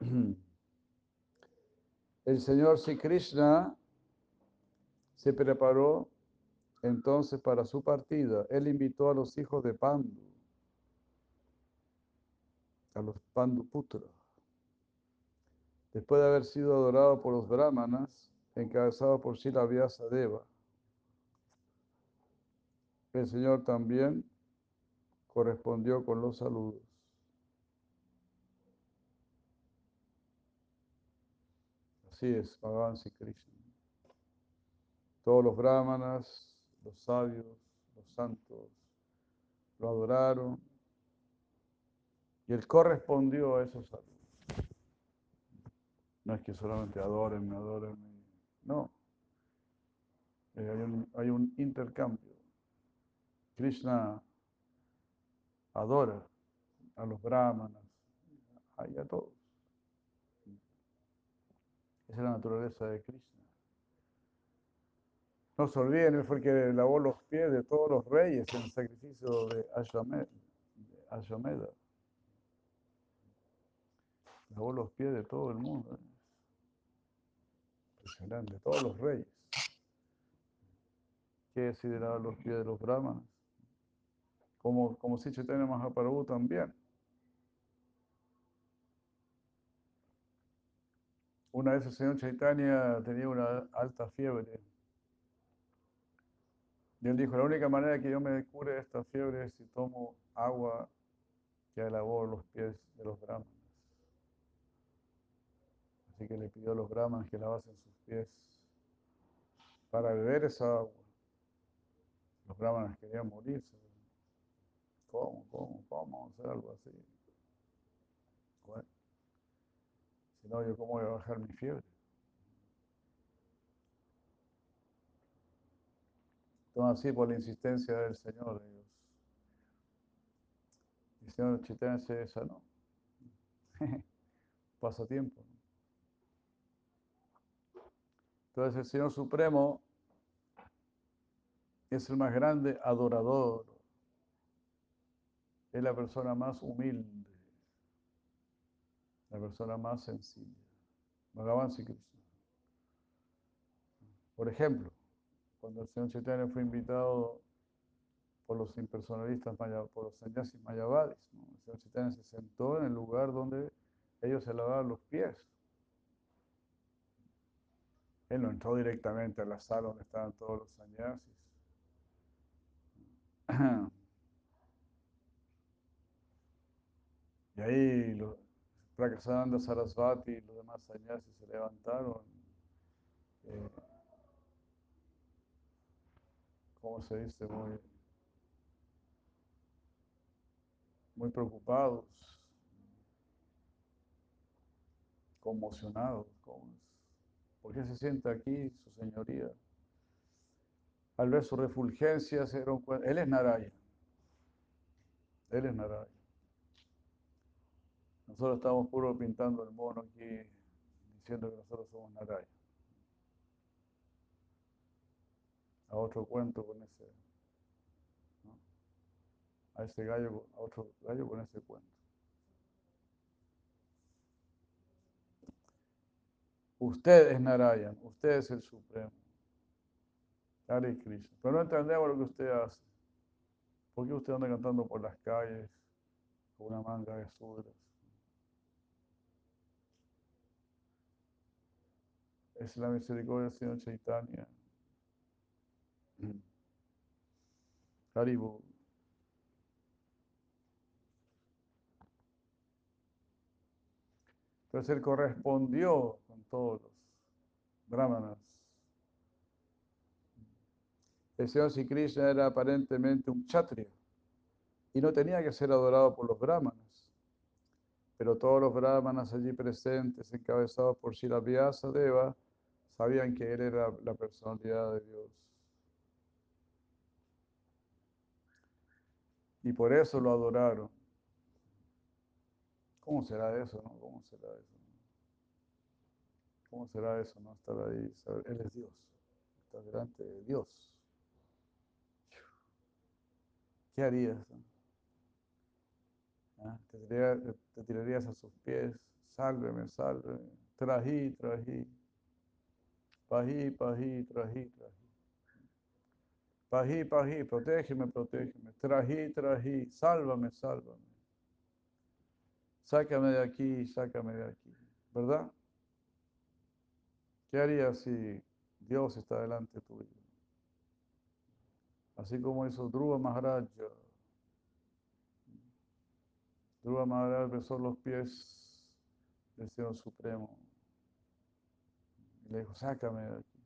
El Señor Sri Krishna se preparó entonces para su partida. Él invitó a los hijos de Pandu, a los Pandu Putra. Después de haber sido adorado por los brahmanas, encabezado por Sila Vyasa Deva, el Señor también correspondió con los saludos. Así es, Bhagavan Sri Krishna. Todos los brahmanas, los sabios, los santos, lo adoraron y él correspondió a esos saludos. No es que solamente adórenme, adórenme. No. Eh, hay, un, hay un intercambio. Krishna adora a los brahmanas, a todos. Esa es la naturaleza de Krishna. No se olviden, él fue el que lavó los pies de todos los reyes en el sacrificio de Ashwamedha. Lavó los pies de todo el mundo. ¿eh? Impresionante, todos los reyes. ¿Qué decir de lavar los pies de los brahmanas? Como, como si Chaitanya Mahaprabhu también. Una vez el señor Chaitanya tenía una alta fiebre. Y él dijo, la única manera que yo me cure de esta fiebre es si tomo agua que lavó los pies de los brahmanas. Así que le pidió a los brahmanas que lavasen sus pies para beber esa agua. Los brahmanas querían morirse. ¿Cómo? ¿Cómo? ¿Cómo hacer algo así? Bueno, no, ¿yo cómo voy a bajar mi fiebre? Entonces, así por la insistencia del Señor, ellos. El Señor Chaitanya se sanó. Pasatiempo. Entonces, el Señor Supremo es el más grande adorador es la persona más humilde, la persona más sencilla. Bhagavan Sri Krishna. Por ejemplo, cuando el señor Chaitanya fue invitado por los impersonalistas, por los sannyasis mayavadis, el señor Chaitanya se sentó en el lugar donde ellos se lavaban los pies. Él no entró directamente a la sala donde estaban todos los sannyasis. Y ahí los Prakasanda Sarasvati y los demás sannyasis se levantaron. Eh, ¿Cómo se dice? Muy, muy preocupados, conmocionados. ¿Por qué se sienta aquí, su señoría? Al ver su refulgencia se dieron cuenta. Él es Naraya. Él es Naraya. Nosotros estamos puro pintando el mono aquí, diciendo que nosotros somos Naraya. A otro cuento con ese, a ese gallo, a otro gallo con ese cuento. Usted es Narayan, usted es el Supremo. Hare Krishna. Pero no entendemos lo que usted hace. ¿Por qué usted anda cantando por las calles con una manga de sudras? Es la misericordia del Señor Chaitanya. Haribo. Entonces él correspondió con todos los brahmanas. El Señor Sri Krishna era aparentemente un kshatriya. Y no tenía que ser adorado por los brahmanas. Pero todos los brahmanas allí presentes, encabezados por Shila Deva, sabían que él era la personalidad de Dios. Y por eso lo adoraron. ¿Cómo será eso, no? ¿Cómo será eso? ¿Cómo será eso, no? Estar ahí, Él es Dios. Está delante de Dios. ¿Qué harías? ¿Ah? ¿Te, tirarías, a sus pies, sálveme, sálveme, trají, trají, pají, pají, trají, trají. Pají, pají, protégeme, protégeme, trají, trají, sálvame, sálvame. Sácame de aquí, sácame de aquí, ¿verdad? ¿Qué harías si Dios está delante tuyo? Así como hizo Dhruva Maharaj. Dhruva Maharaj besó los pies del Señor Supremo. Y le dijo, sácame de aquí.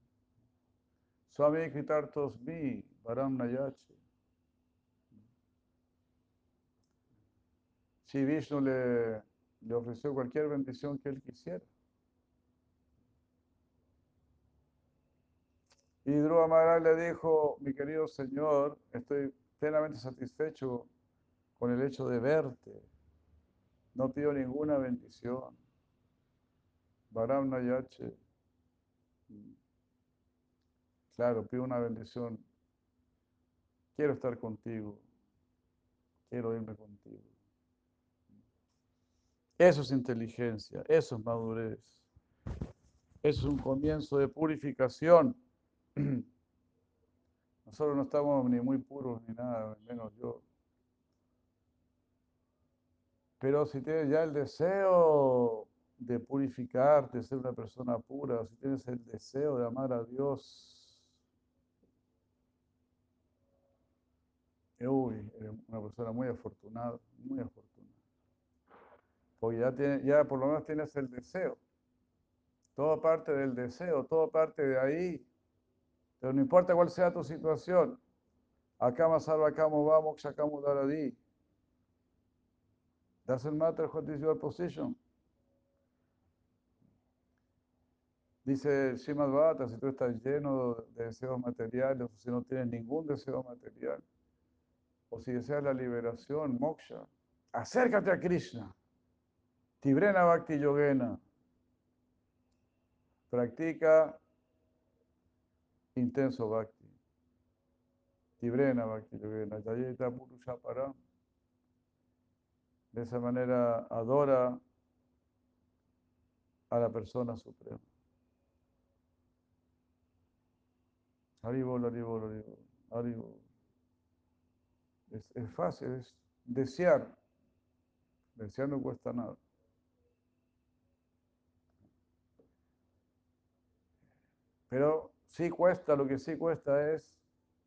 Swami Kritartos mi, Varam Nayache. Si Vishnu le, le ofreció cualquier bendición que él quisiera. Y Dhruva Maharaj le dijo, mi querido Señor, estoy plenamente satisfecho con el hecho de verte. No pido ninguna bendición. Varam Nayache. Claro, pido una bendición. Quiero estar contigo. Quiero irme contigo. Eso es inteligencia, eso es madurez. Eso es un comienzo de purificación. Nosotros no estamos ni muy puros ni nada, menos yo. Pero si tienes ya el deseo de purificarte, de ser una persona pura, si tienes el deseo de amar a Dios, uy, eres una persona muy afortunada, muy afortunada. Porque ya, tiene, ya por lo menos tienes el deseo. Todo parte del deseo, todo parte de ahí. Pero no importa cuál sea tu situación. Akama salva, akama vamos, akama daradi. Doesn't matter what is your position. Dice Shimad Bhata, si tú estás lleno de deseos materiales, o si no tienes ningún deseo material, o si deseas la liberación, moksha, acércate a Krishna. Tibrena Bhakti Yogena. Practica intenso bhakti. Tibrena bhakti yogena, Yayeta Purusha Param. De esa manera adora a la persona suprema. Haribol, haribol, haribol, haribol. Es, es fácil, es desear. Desear no cuesta nada. Pero Sí cuesta, lo que sí cuesta es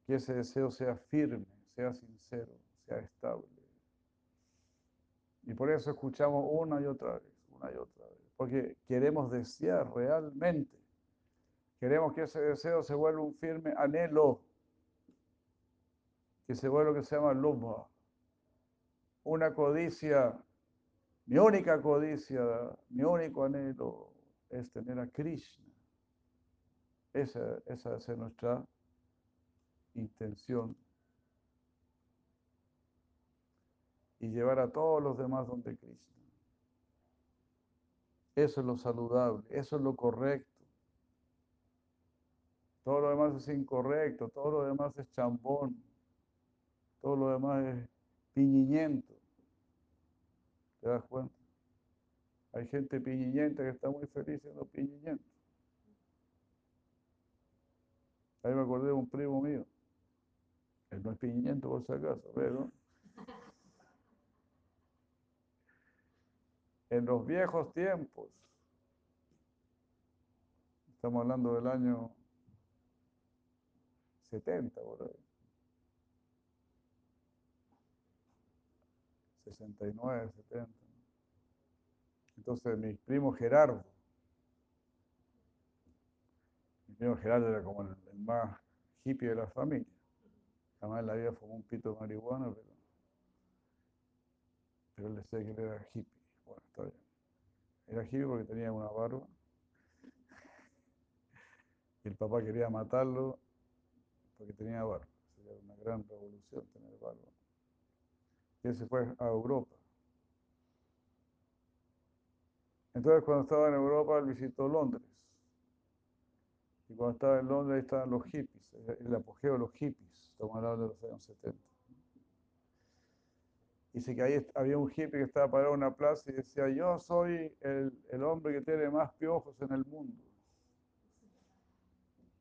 que ese deseo sea firme, sea sincero, sea estable. Y por eso escuchamos una y otra vez, una y otra vez. Porque queremos desear realmente. Queremos que ese deseo se vuelva un firme anhelo. Que se vuelva lo que se llama lubha. Una codicia. Mi única codicia, mi único anhelo es tener a Krishna esa, esa es nuestra intención. Y llevar a todos los demás donde Cristo. Eso es lo saludable, eso es lo correcto. Todo lo demás es incorrecto, todo lo demás es chambón, todo lo demás es piñiñento. ¿Te das cuenta? Hay gente piñiñenta que está muy feliz siendo piñiñento. Ahí me acordé de un primo mío. El no es piñento por si acaso, pero. En los viejos tiempos, estamos hablando del año 70, por ahí. 69, 70. Entonces mi primo Gerardo, mi primo Gerardo era como el, más hippie de la familia. Jamás en la vida fumó un pito de marihuana, pero Pero él decía que él era hippie. Bueno, está bien. Era hippie porque tenía una barba. El papá quería matarlo porque tenía barba. Sería una gran revolución tener barba. Y él se fue a Europa. Entonces cuando estaba en Europa, él visitó Londres. Y cuando estaba en Londres, ahí estaban los hippies, el apogeo de los hippies, estamos hablando de los años 70. Dice que ahí había un hippie que estaba parado en una plaza y decía, yo soy el, el hombre que tiene más piojos en el mundo.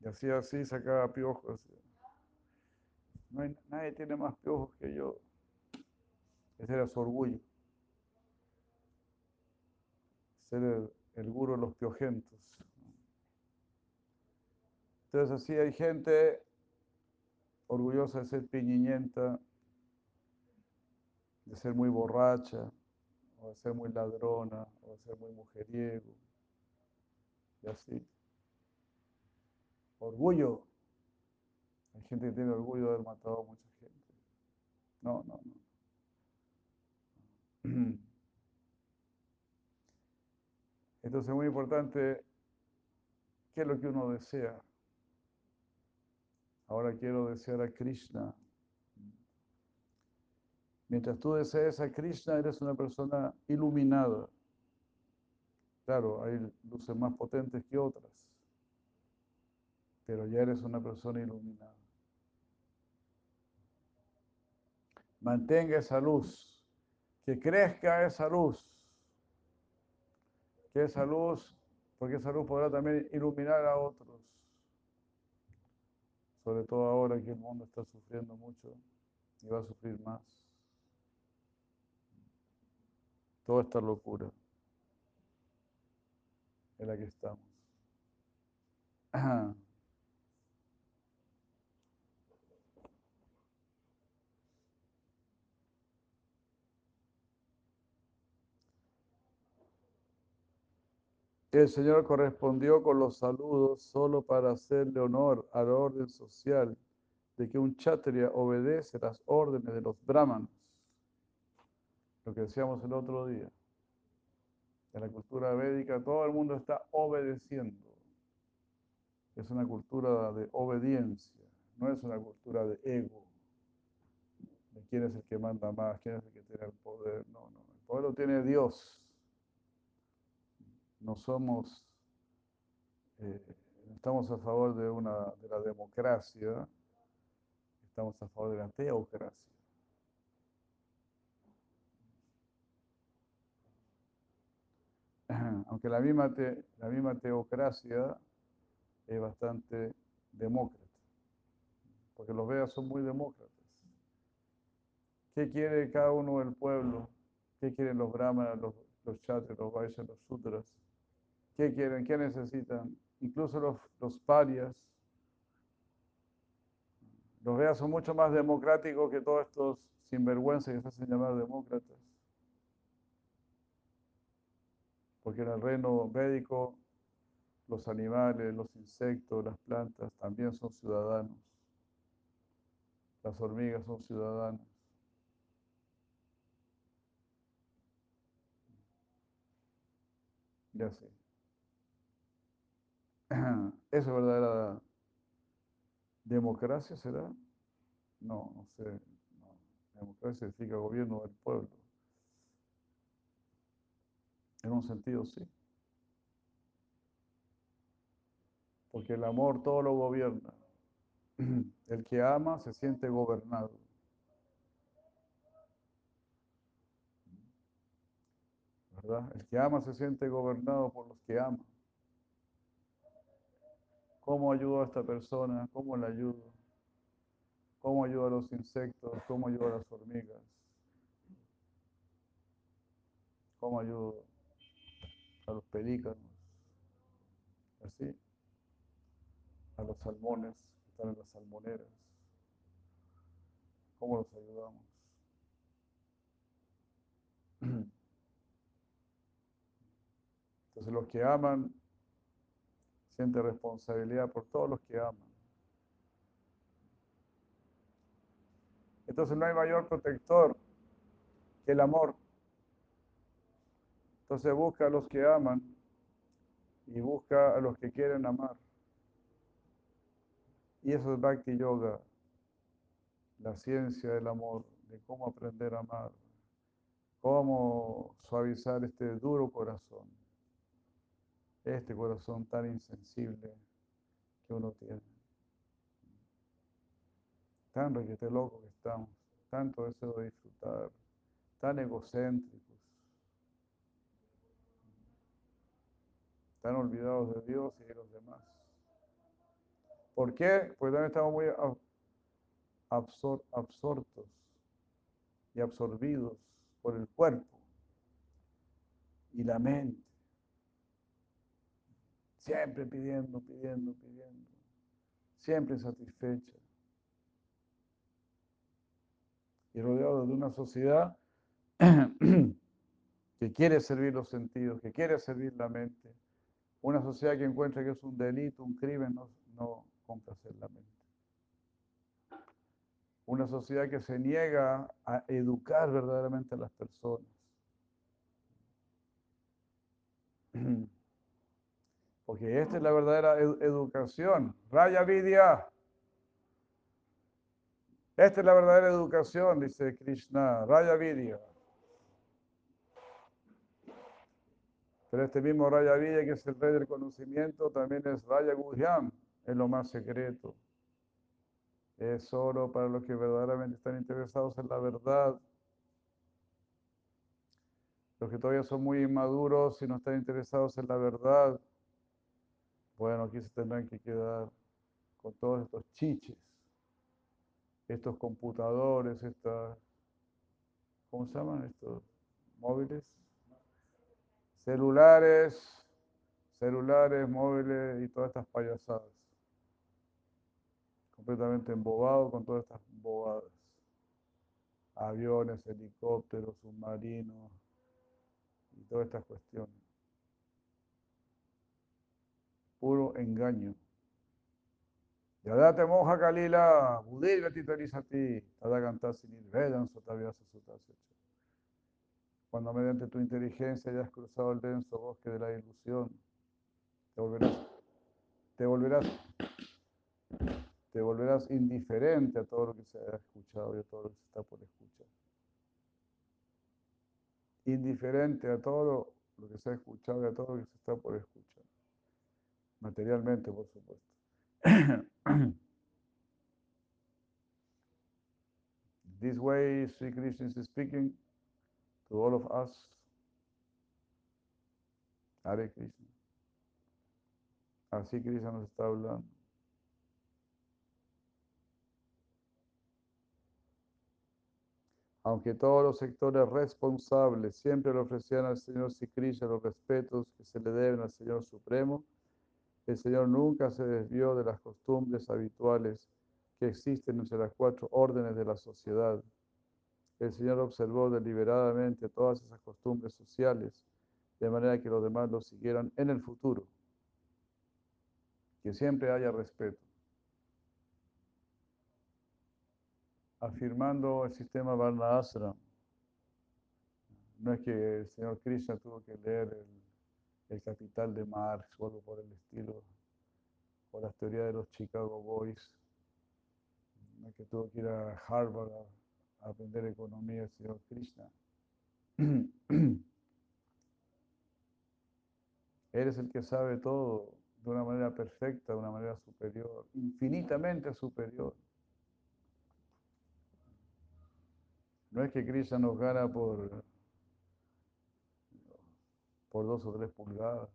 Y hacía así, sacaba piojos. No hay, nadie tiene más piojos que yo. Ese era su orgullo. Ser el, el guro de los piojentos. Entonces así hay gente orgullosa de ser piñiñenta, de ser muy borracha, o de ser muy ladrona, o de ser muy mujeriego, y así. Orgullo. Hay gente que tiene orgullo de haber matado a mucha gente. No, no, no. Entonces es muy importante qué es lo que uno desea. Ahora quiero desear a Krishna. Mientras tú desees a Krishna, eres una persona iluminada. Claro, hay luces más potentes que otras, pero ya eres una persona iluminada. Mantenga esa luz, que crezca esa luz, que esa luz, porque esa luz podrá también iluminar a otros sobre todo ahora que el mundo está sufriendo mucho y va a sufrir más. Toda esta locura en la que estamos. El Señor correspondió con los saludos solo para hacerle honor a la orden social de que un chatria obedece las órdenes de los brahmanes. Lo que decíamos el otro día. En la cultura védica todo el mundo está obedeciendo. Es una cultura de obediencia, no es una cultura de ego. De quién es el que manda más, quién es el que tiene el poder. No, no. El poder lo tiene Dios no somos, eh, estamos a favor de, una, de la democracia, estamos a favor de la teocracia. Aunque la misma, la misma teocracia es bastante demócrata, porque los Vedas son muy demócratas. ¿Qué quiere cada uno del pueblo? ¿Qué quieren los brahmanas, los, los los vaishyas, los sutras? ¿Qué quieren? ¿Qué necesitan? Incluso los, los parias. Los veas son mucho más democráticos que todos estos sinvergüenzas que se hacen llamar demócratas. Porque en el reino médico los animales, los insectos, las plantas también son ciudadanos. Las hormigas son ciudadanas. Ya sé. ¿Eso es verdadera democracia será? No, no sé. Democracia significa gobierno del pueblo. En un sentido sí. Porque el amor todo lo gobierna. El que ama se siente gobernado. ¿Verdad? El que ama se siente gobernado por los que aman. ¿Cómo ayudo a esta persona? ¿Cómo la ayudo? ¿Cómo ayudo a los insectos? ¿Cómo ayudo a las hormigas? ¿Cómo ayudo a los pelícanos? Así. A los salmones que están en las salmoneras. ¿Cómo los ayudamos? Entonces los que aman siente responsabilidad por todos los que aman. Entonces no hay mayor protector que el amor. Entonces busca a los que aman y busca a los que quieren amar. Y eso es Bhakti Yoga, la ciencia del amor, de cómo aprender a amar, cómo suavizar este duro corazón, este corazón tan insensible que uno tiene. Tan requete loco que estamos, tanto deseo de disfrutar, tan egocéntricos, tan olvidados de Dios y de los demás. ¿Por qué? Porque también estamos muy absortos y absorbidos por el cuerpo y la mente. Siempre pidiendo, pidiendo, pidiendo. Siempre insatisfecha. Y rodeado de una sociedad que quiere servir los sentidos, que quiere servir la mente. Una sociedad que encuentra que es un delito, un crimen, no, no complacer la mente. Una sociedad que se niega a educar verdaderamente a las personas. Porque esta es la verdadera educación. Raya Vidya. Esta es la verdadera educación, dice Krishna. Raya Vidya. Pero este mismo Raya Vidya, que es el rey del conocimiento, también es Raya Guhyam, en lo más secreto. Es solo para los que verdaderamente están interesados en la verdad. Los que todavía son muy inmaduros y no están interesados en la verdad, bueno, aquí se tendrán que quedar con todos estos chiches, estos computadores, estas, ¿cómo se llaman estos móviles? Celulares, celulares, móviles y todas estas payasadas completamente embobado con todas estas bobadas. Aviones, helicópteros, submarinos y todas estas cuestiones. Puro engaño. Yadate moja kalila, budir gatitarizati, tadagantasini, vedan sotavyasa sutase. Cuando mediante tu inteligencia hayas cruzado el denso bosque de la ilusión, te volverás, te volverás te volverás indiferente a todo lo que se ha escuchado y a todo lo que se está por escuchar. Indiferente a todo lo que se ha escuchado y a todo lo que se está por escuchar. Materialmente, por supuesto. This way, Sri Krishna is speaking to all of us. Hare Krishna. Así Krishna nos está hablando. Aunque todos los sectores responsables siempre le ofrecían al Señor Sikrishna los respetos que se le deben al Señor Supremo, el Señor nunca se desvió de las costumbres habituales que existen entre las cuatro órdenes de la sociedad. El Señor observó deliberadamente todas esas costumbres sociales, de manera que los demás lo siguieran en el futuro. Que siempre haya respeto. afirmando el sistema Varna Ashram. No es que el señor Krishna tuvo que leer el, Capital de Marx o algo por el estilo, o las teorías de los Chicago Boys. Que tuvo que ir a Harvard a, aprender economía el señor Krishna. Eres el que sabe todo de una manera perfecta, de una manera superior, infinitamente superior. No es que Krishna nos gana por, por dos o tres pulgadas.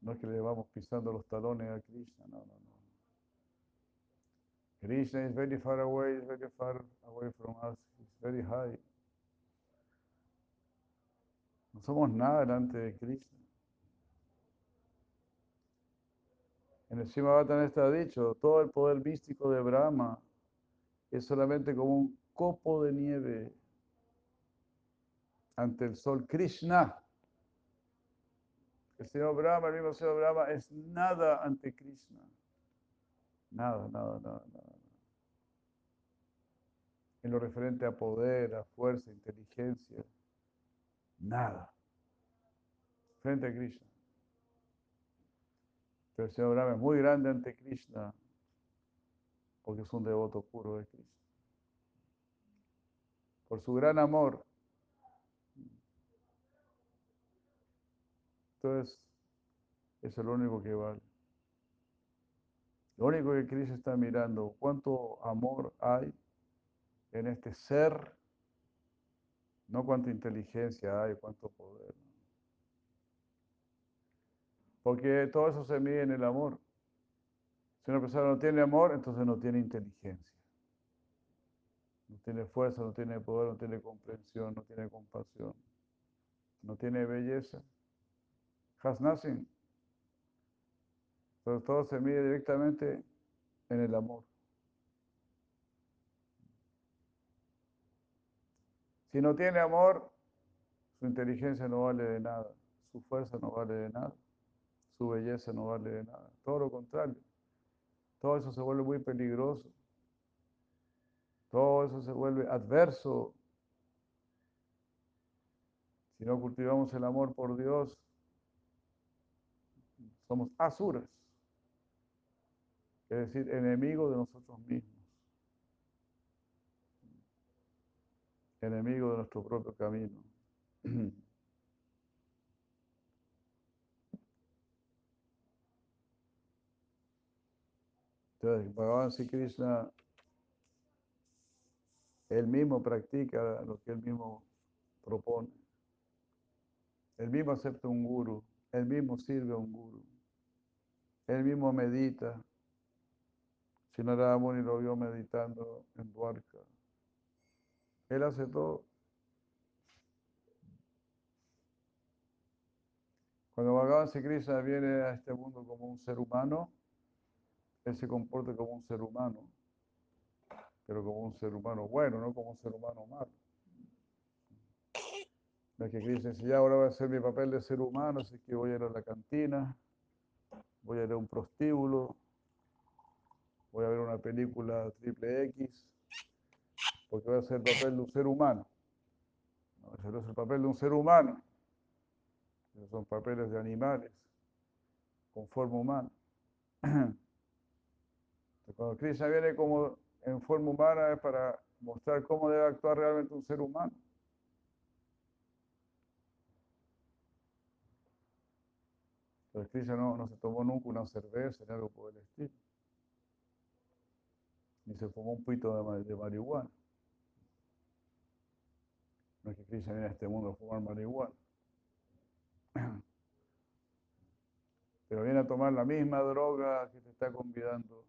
No es que le vamos pisando los talones a Krishna, no, no, no. Krishna is very far away, is very far away from us, is very high. No somos nada delante de Krishna. En el Shimabatan está dicho, todo el poder místico de Brahma es solamente como un copo de nieve ante el sol. Krishna, el Señor Brahma, el mismo Señor Brahma, es nada ante Krishna. Nada, nada, nada, nada. En lo referente a poder, a fuerza, inteligencia, nada frente a Krishna. Pero el señor Brahma es muy grande ante Krishna porque es un devoto puro de Krishna. Por su gran amor. Entonces, es lo único que vale. Lo único que Krishna está mirando, cuánto amor hay en este ser, no cuánta inteligencia hay, cuánto poder. Porque todo eso se mide en el amor. Si una persona no tiene amor, entonces no tiene inteligencia. No tiene fuerza, no tiene poder, no tiene comprensión, no tiene compasión. No tiene belleza. Has nothing. Pero todo se mide directamente en el amor. Si no tiene amor, su inteligencia no vale de nada, su fuerza no vale de nada, su belleza no vale de nada. Todo lo contrario. Todo eso se vuelve muy peligroso. Todo eso se vuelve adverso. Si no cultivamos el amor por Dios, somos asuras, es decir, enemigos de nosotros mismos, enemigos de nuestro propio camino. Entonces, Bhagavan Sri Krishna, él mismo practica lo que él mismo propone. Él mismo acepta un guru, él mismo sirve a un guru, él mismo medita. Si Narada Muni lo vio meditando en Dwarka. Él hace todo. Cuando Bhagavan Krishna viene a este mundo como un ser humano, él se comporta como un ser humano, pero como un ser humano bueno, no como un ser humano malo. Es que Krishna dice, ya ahora voy a hacer mi papel de ser humano, así que voy a ir a la cantina, voy a ir a un prostíbulo, voy a ver una película triple X, porque voy a hacer el papel de un ser humano. No, ese no es el papel de un ser humano. Esos son papeles de animales, con forma humana. Cuando Krishna viene como en forma humana es para mostrar cómo debe actuar realmente un ser humano. Krishna no, se tomó nunca una cerveza ni algo por el estilo. Ni se fumó un pito de, de marihuana. No es que Krishna viene a este mundo a fumar marihuana. Pero viene a tomar la misma droga que te está convidando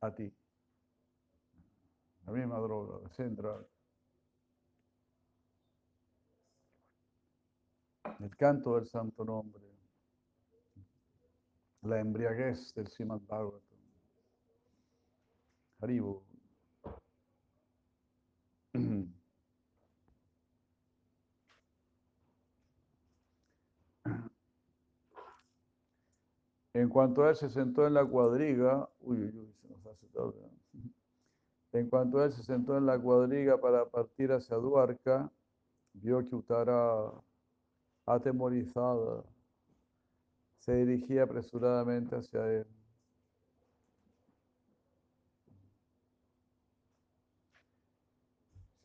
a ti. La misma droga, central. El canto del santo nombre. La embriaguez del Srimad Bhagavatam. Haribo. En cuanto él se sentó en la cuadriga, uy, uy, se nos hace tarde. En cuanto él se sentó en la cuadriga para partir hacia Duarca, vio que Utara, atemorizada, se dirigía apresuradamente hacia él.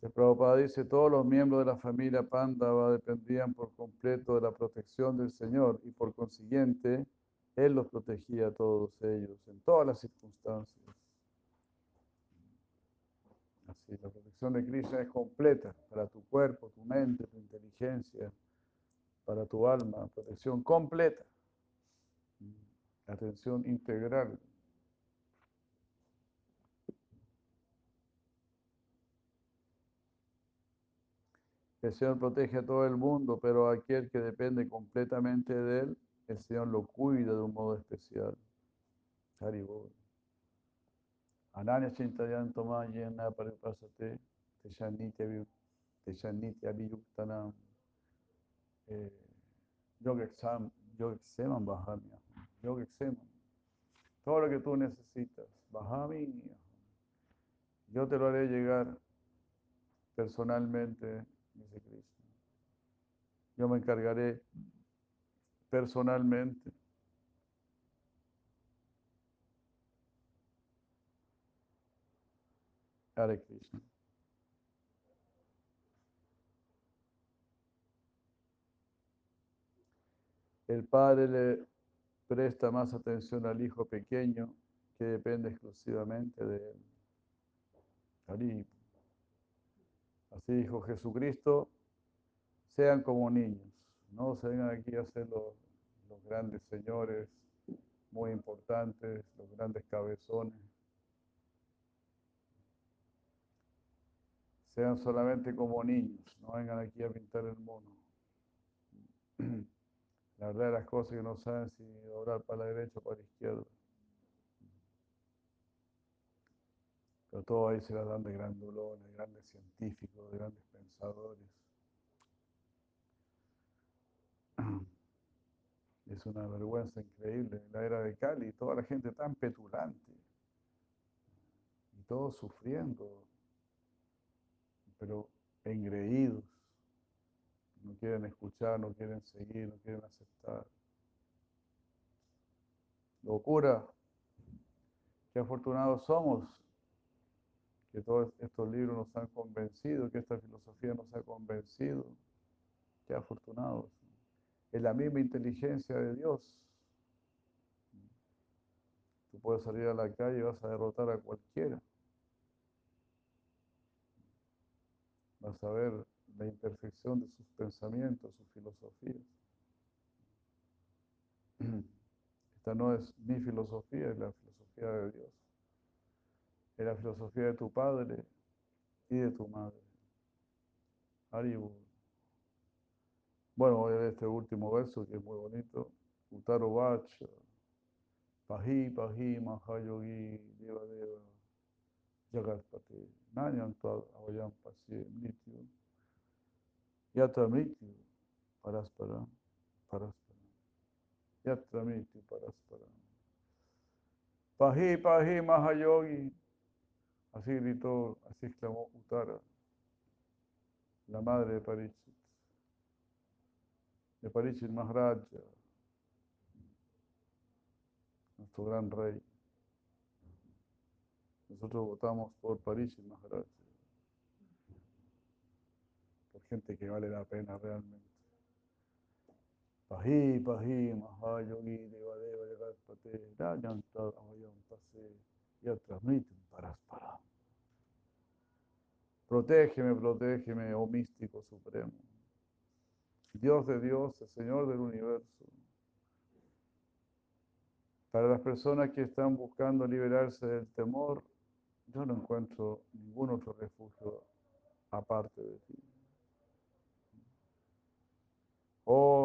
El Prabhupada dice, todos los miembros de la familia Pandava dependían por completo de la protección del Señor y por consiguiente, Él los protegía a todos ellos en todas las circunstancias. Así, la protección de Krishna es completa para tu cuerpo, tu mente, tu inteligencia, para tu alma, protección completa, atención integral. El Señor protege a todo el mundo, pero aquel que depende completamente de Él, el Señor lo cuida de un modo especial. Haribol. Ananya Chintayanto Mayena Paripasate, Teshanitya Viyuktanam, Yogexam, Yogexeman Bahamia, Yogexeman. Todo lo que tú necesitas, Bahami, yo te lo haré llegar personalmente dice Krishna. Yo me encargaré personalmente. Hare Krishna. El padre le presta más atención al hijo pequeño que depende exclusivamente de él. Así dijo Jesucristo, sean como niños, no se vengan aquí a ser los, los grandes señores, muy importantes, los grandes cabezones. Sean solamente como niños, no vengan aquí a pintar el mono. La verdad de las cosas que no saben si doblar para la derecha o para la izquierda. Pero todo ahí se la dan de grandulones, de grandes científicos, de grandes pensadores. Es una vergüenza increíble. En la era de Cali, toda la gente tan petulante. Y todos sufriendo, pero engreídos. No quieren escuchar, no quieren seguir, no quieren aceptar. Locura. Qué afortunados somos que todos estos libros nos han convencido, que esta filosofía nos ha convencido. Qué afortunados. Es la misma inteligencia de Dios. Tú puedes salir a la calle y vas a derrotar a cualquiera. Vas a ver la imperfección de sus pensamientos, sus filosofías. Esta no es mi filosofía, es la filosofía de Dios. Es la filosofía de tu padre y de tu madre. Haribu. Bueno, voy a ver este último verso que es muy bonito. Utaro Vacha. Pahi, Pahi, Mahayogi, Deva Deva, Jagatpate. Nanyam Tad Avayam Pasye Mrityu. Yatra Mrityu Paraspara. Paraspara. Yatra Mrityu Paraspara. Pahi, Pahi, Mahayogi. Así gritó, así exclamó Utara, la madre de Parichit, de Parichit Maharaja, nuestro gran rey. Nosotros votamos por Parichit Maharaja, por gente que vale la pena realmente. Pahi, Pahi, Mahayogi, Devadeva, Jagatpate, Amayam, Pase, Yatramritum, Paraspara. Protégeme, protégeme, oh místico supremo. Dios de Dios, el Señor del universo. Para las personas que están buscando liberarse del temor, yo no encuentro ningún otro refugio aparte de ti.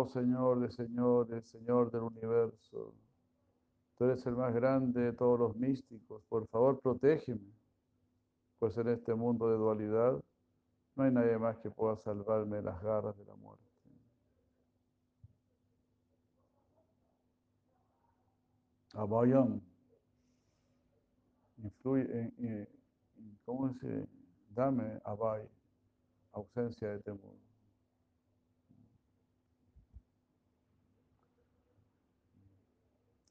Señor de señores, Señor del universo, tú eres el más grande de todos los místicos. Por favor, protégeme pues en este mundo de dualidad no hay nadie más que pueda salvarme de las garras de la muerte. Abayam influye en, ¿cómo dice? Dame abay, ausencia de temor.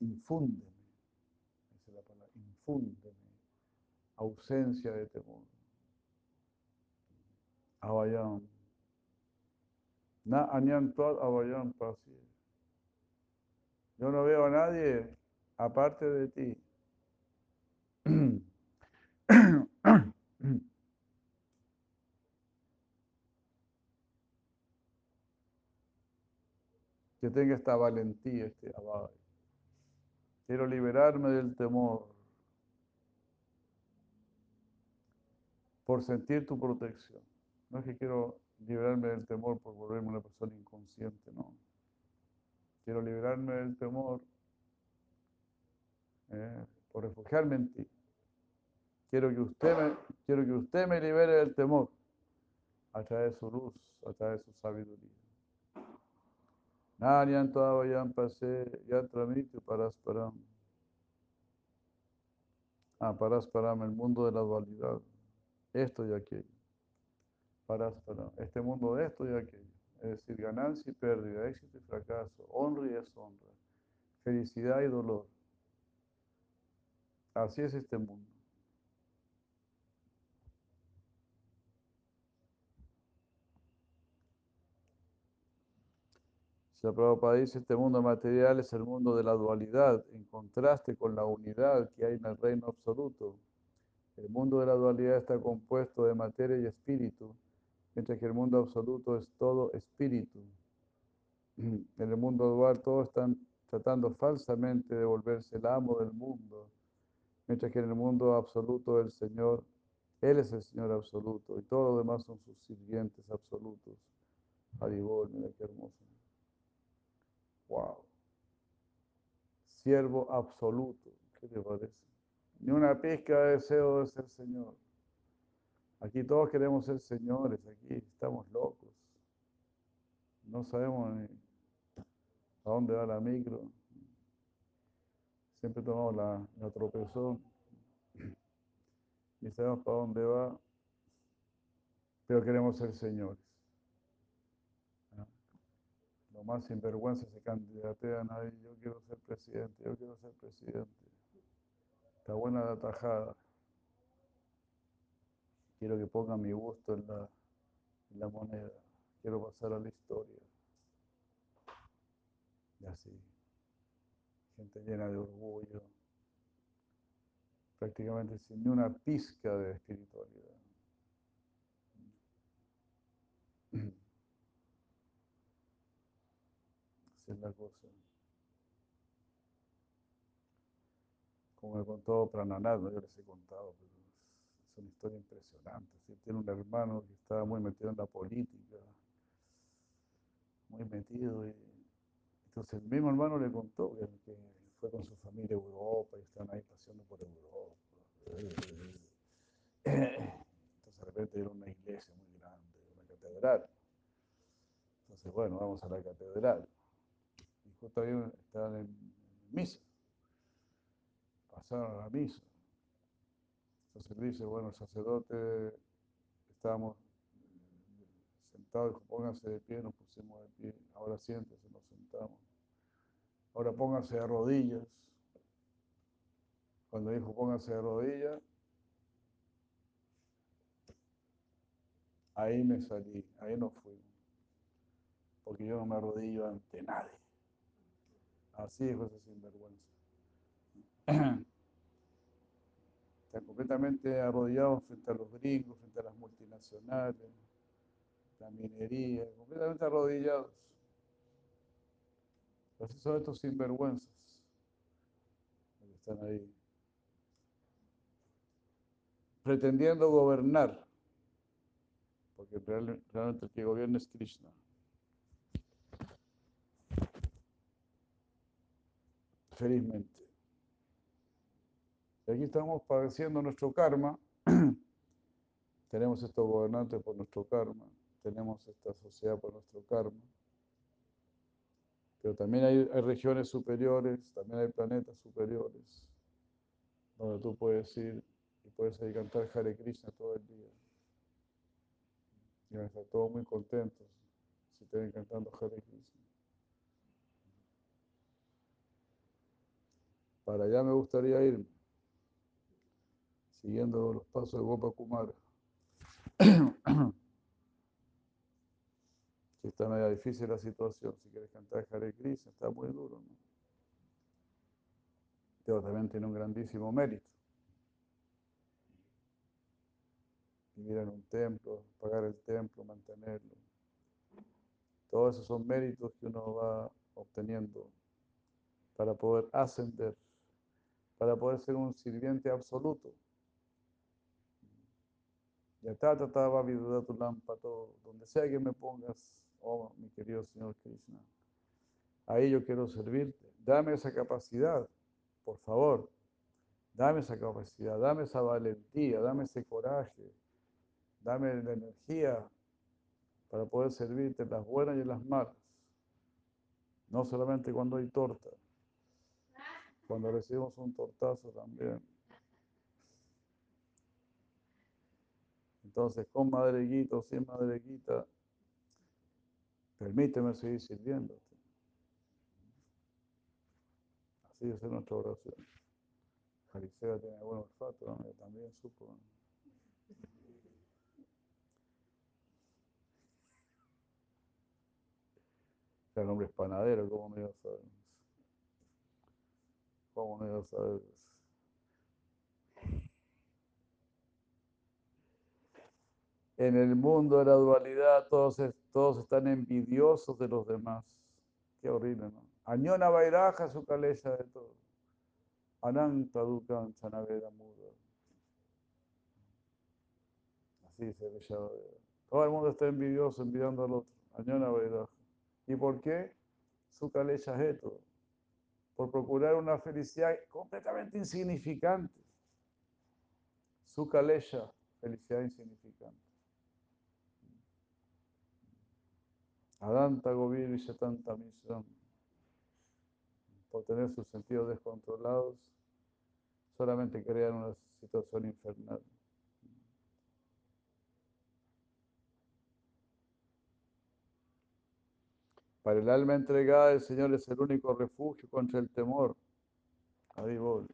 Infúndeme, esa es la palabra, infúndeme ausencia de temor. Abayam. Na anyantuat abayam pasi. Yo no veo a nadie aparte de ti. que tenga esta valentía, este abay. Quiero liberarme del temor. por sentir tu protección. No es que quiero liberarme del temor por volverme una persona inconsciente, no. Quiero liberarme del temor eh, por refugiarme en ti. Quiero que, usted quiero que usted me libere del temor a través de su luz, a través de su sabiduría. Naryan Tavayan Pase Yatramiti Parasparam. Ah, Parasparam, el mundo de la dualidad esto y aquello. Para, este mundo de esto y aquello. es decir, ganancia y pérdida, éxito y fracaso, honra y deshonra, felicidad y dolor. Así es este mundo. La Prabhupada dice, este mundo material es el mundo de la dualidad, en contraste con la unidad que hay en el reino absoluto. El mundo de la dualidad está compuesto de materia y espíritu, mientras que el mundo absoluto es todo espíritu. En el mundo dual todos están tratando falsamente de volverse el amo del mundo, mientras que en el mundo absoluto del Señor, Él es el Señor absoluto y todos los demás son sus sirvientes absolutos. Haribol, mira qué hermoso. Wow. Siervo absoluto. ¿Qué te parece? Ni una pizca de deseo de ser Señor. Aquí todos queremos ser señores, aquí estamos locos. No sabemos ni a dónde va la micro. Siempre tomamos la, la tropezón. Ni sabemos para dónde va. Pero queremos ser señores lo más sinvergüenza se candidatean ahí, yo quiero ser presidente, yo quiero ser presidente. Está buena la tajada. Quiero que pongan mi gusto en la, en la moneda. Quiero pasar a la historia. Y así. Gente llena de orgullo. Prácticamente sin ni una pizca de espiritualidad. Cosa. Como me contó Prananad, ¿no? yo les he contado, pero es una historia impresionante. Tiene un hermano que estaba muy metido en la política, muy metido. Y... Entonces el mismo hermano le contó que, fue con su familia a Europa y están ahí paseando por Europa. Entonces de repente era una iglesia muy grande, una catedral. Entonces, bueno, vamos a la catedral estaban en misa. Pasaron a la misa. Entonces dice, bueno, sacerdote, estábamos sentados, dijo, pónganse de pie, nos pusimos de pie, ahora siéntese, nos sentamos. Ahora pónganse de rodillas. Cuando dijo pónganse de rodillas, ahí me salí, ahí no fui. Porque yo no me arrodillo ante nadie. Así es José Sinvergüenza. Están completamente arrodillados frente a los gringos, frente a las multinacionales, la minería, completamente arrodillados. Así son estos sinvergüenzas que están ahí. Pretendiendo gobernar, porque realmente el que gobierna es Krishna. Felizmente. Y aquí estamos padeciendo nuestro karma. tenemos estos gobernantes por nuestro karma. Tenemos esta sociedad por nuestro karma. Pero también hay, regiones superiores, también hay planetas superiores, donde tú puedes ir y puedes ir a cantar Hare Krishna todo el día. Y van a estar todos muy contentos si te ven cantando Hare Krishna. Para allá me gustaría irme, siguiendo los pasos de Gopa Kumara. si está media difícil la situación, si quieres cantar Hare Krishna, está muy duro, ¿no? Pero también tiene un grandísimo mérito. Vivir en un templo, pagar el templo, mantenerlo. Todos esos son méritos que uno va obteniendo para poder ascender para poder ser un sirviente absoluto. Ya está, trataba vida tu lámpara, donde sea que me pongas, oh mi querido Señor Krishna. Ahí yo quiero servirte. Dame esa capacidad, por favor. Dame esa capacidad, dame esa valentía, dame ese coraje, dame la energía para poder servirte en las buenas y en las malas. No solamente cuando hay torta cuando recibimos un tortazo también. Entonces, con madreguito, sin madreguita, Permíteme seguir sirviéndote. Así es nuestra oración. Farisea tiene buen olfato, también supo. El hombre es panadero, ¿cómo no iba a saber? ¿Cómo no iba a saber? En el mundo de la dualidad todos, todos están envidiosos de los demás. Qué horrible, ¿no? Añona Bairaja su caleza de todo. Ananta Dukan Chanaveda Muda. Así dice Villavadera. Todo el mundo está envidioso, envidiando al otro. Añona Bairaja. ¿Y por qué? Su caleza es esto. Por procurar una felicidad completamente insignificante. Su felicidad insignificante. Adanta Govir y Shatanta Mishram. Por tener sus sentidos descontrolados, solamente crean una situación infernal. Para el alma entregada, el Señor es el único refugio contra el temor. Voy.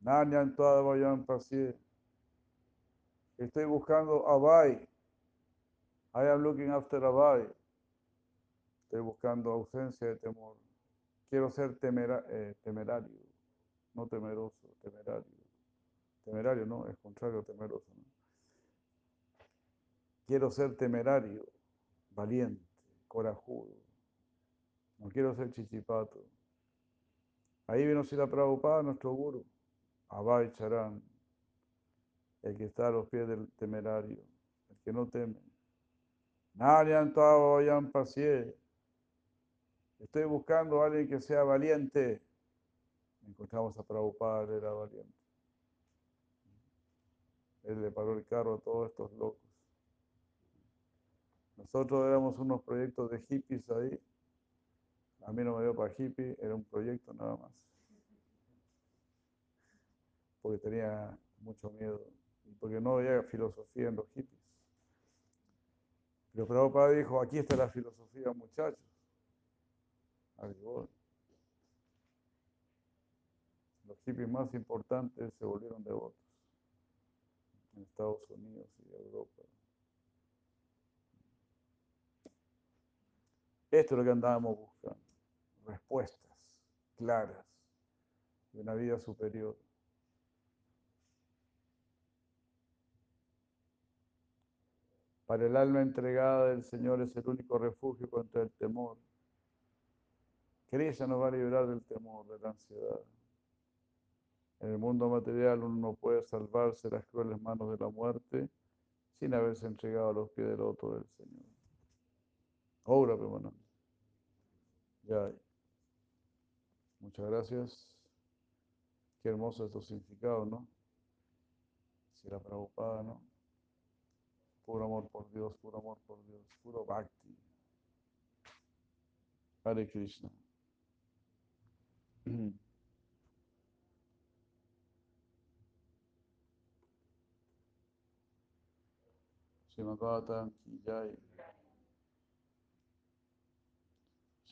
Nanyan toda vayan Estoy buscando Abai. I am looking after Abai. Estoy buscando ausencia de temor. Quiero ser eh, temerario, no temeroso, temerario. Temerario no, es contrario a temeroso. Quiero ser temerario, valiente, corajudo. No quiero ser chichipato. Ahí vino Sila Prabhupada, nuestro guru, Abai Charan, el que está a los pies del temerario, el que no teme. Vayan Pasie. Estoy buscando a alguien que sea valiente. Encontramos a Prabhupada, él era valiente. Él le paró el carro a todos estos locos. Nosotros éramos unos proyectos de hippies ahí. A mí no me dio para hippie, era un proyecto nada más. Porque tenía mucho miedo y porque no había filosofía en los hippies. Pero Prabhupada dijo, aquí está la filosofía, muchachos. Los hippies más importantes se volvieron devotos en Estados Unidos y Europa. Esto es lo que andábamos buscando. Respuestas claras de una vida superior. Para el alma entregada del Señor es el único refugio contra el temor. Krishna nos va a liberar del temor, de la ansiedad. En el mundo material uno no puede salvarse de las crueles manos de la muerte sin haberse entregado a los pies del otro del Señor. Obra permanente. Ya. Muchas gracias. Qué hermoso estos significados, ¿no? Si la preocupada, ¿no? Puro amor por Dios, puro amor por Dios, puro bhakti. Hare Krishna. Srimad ki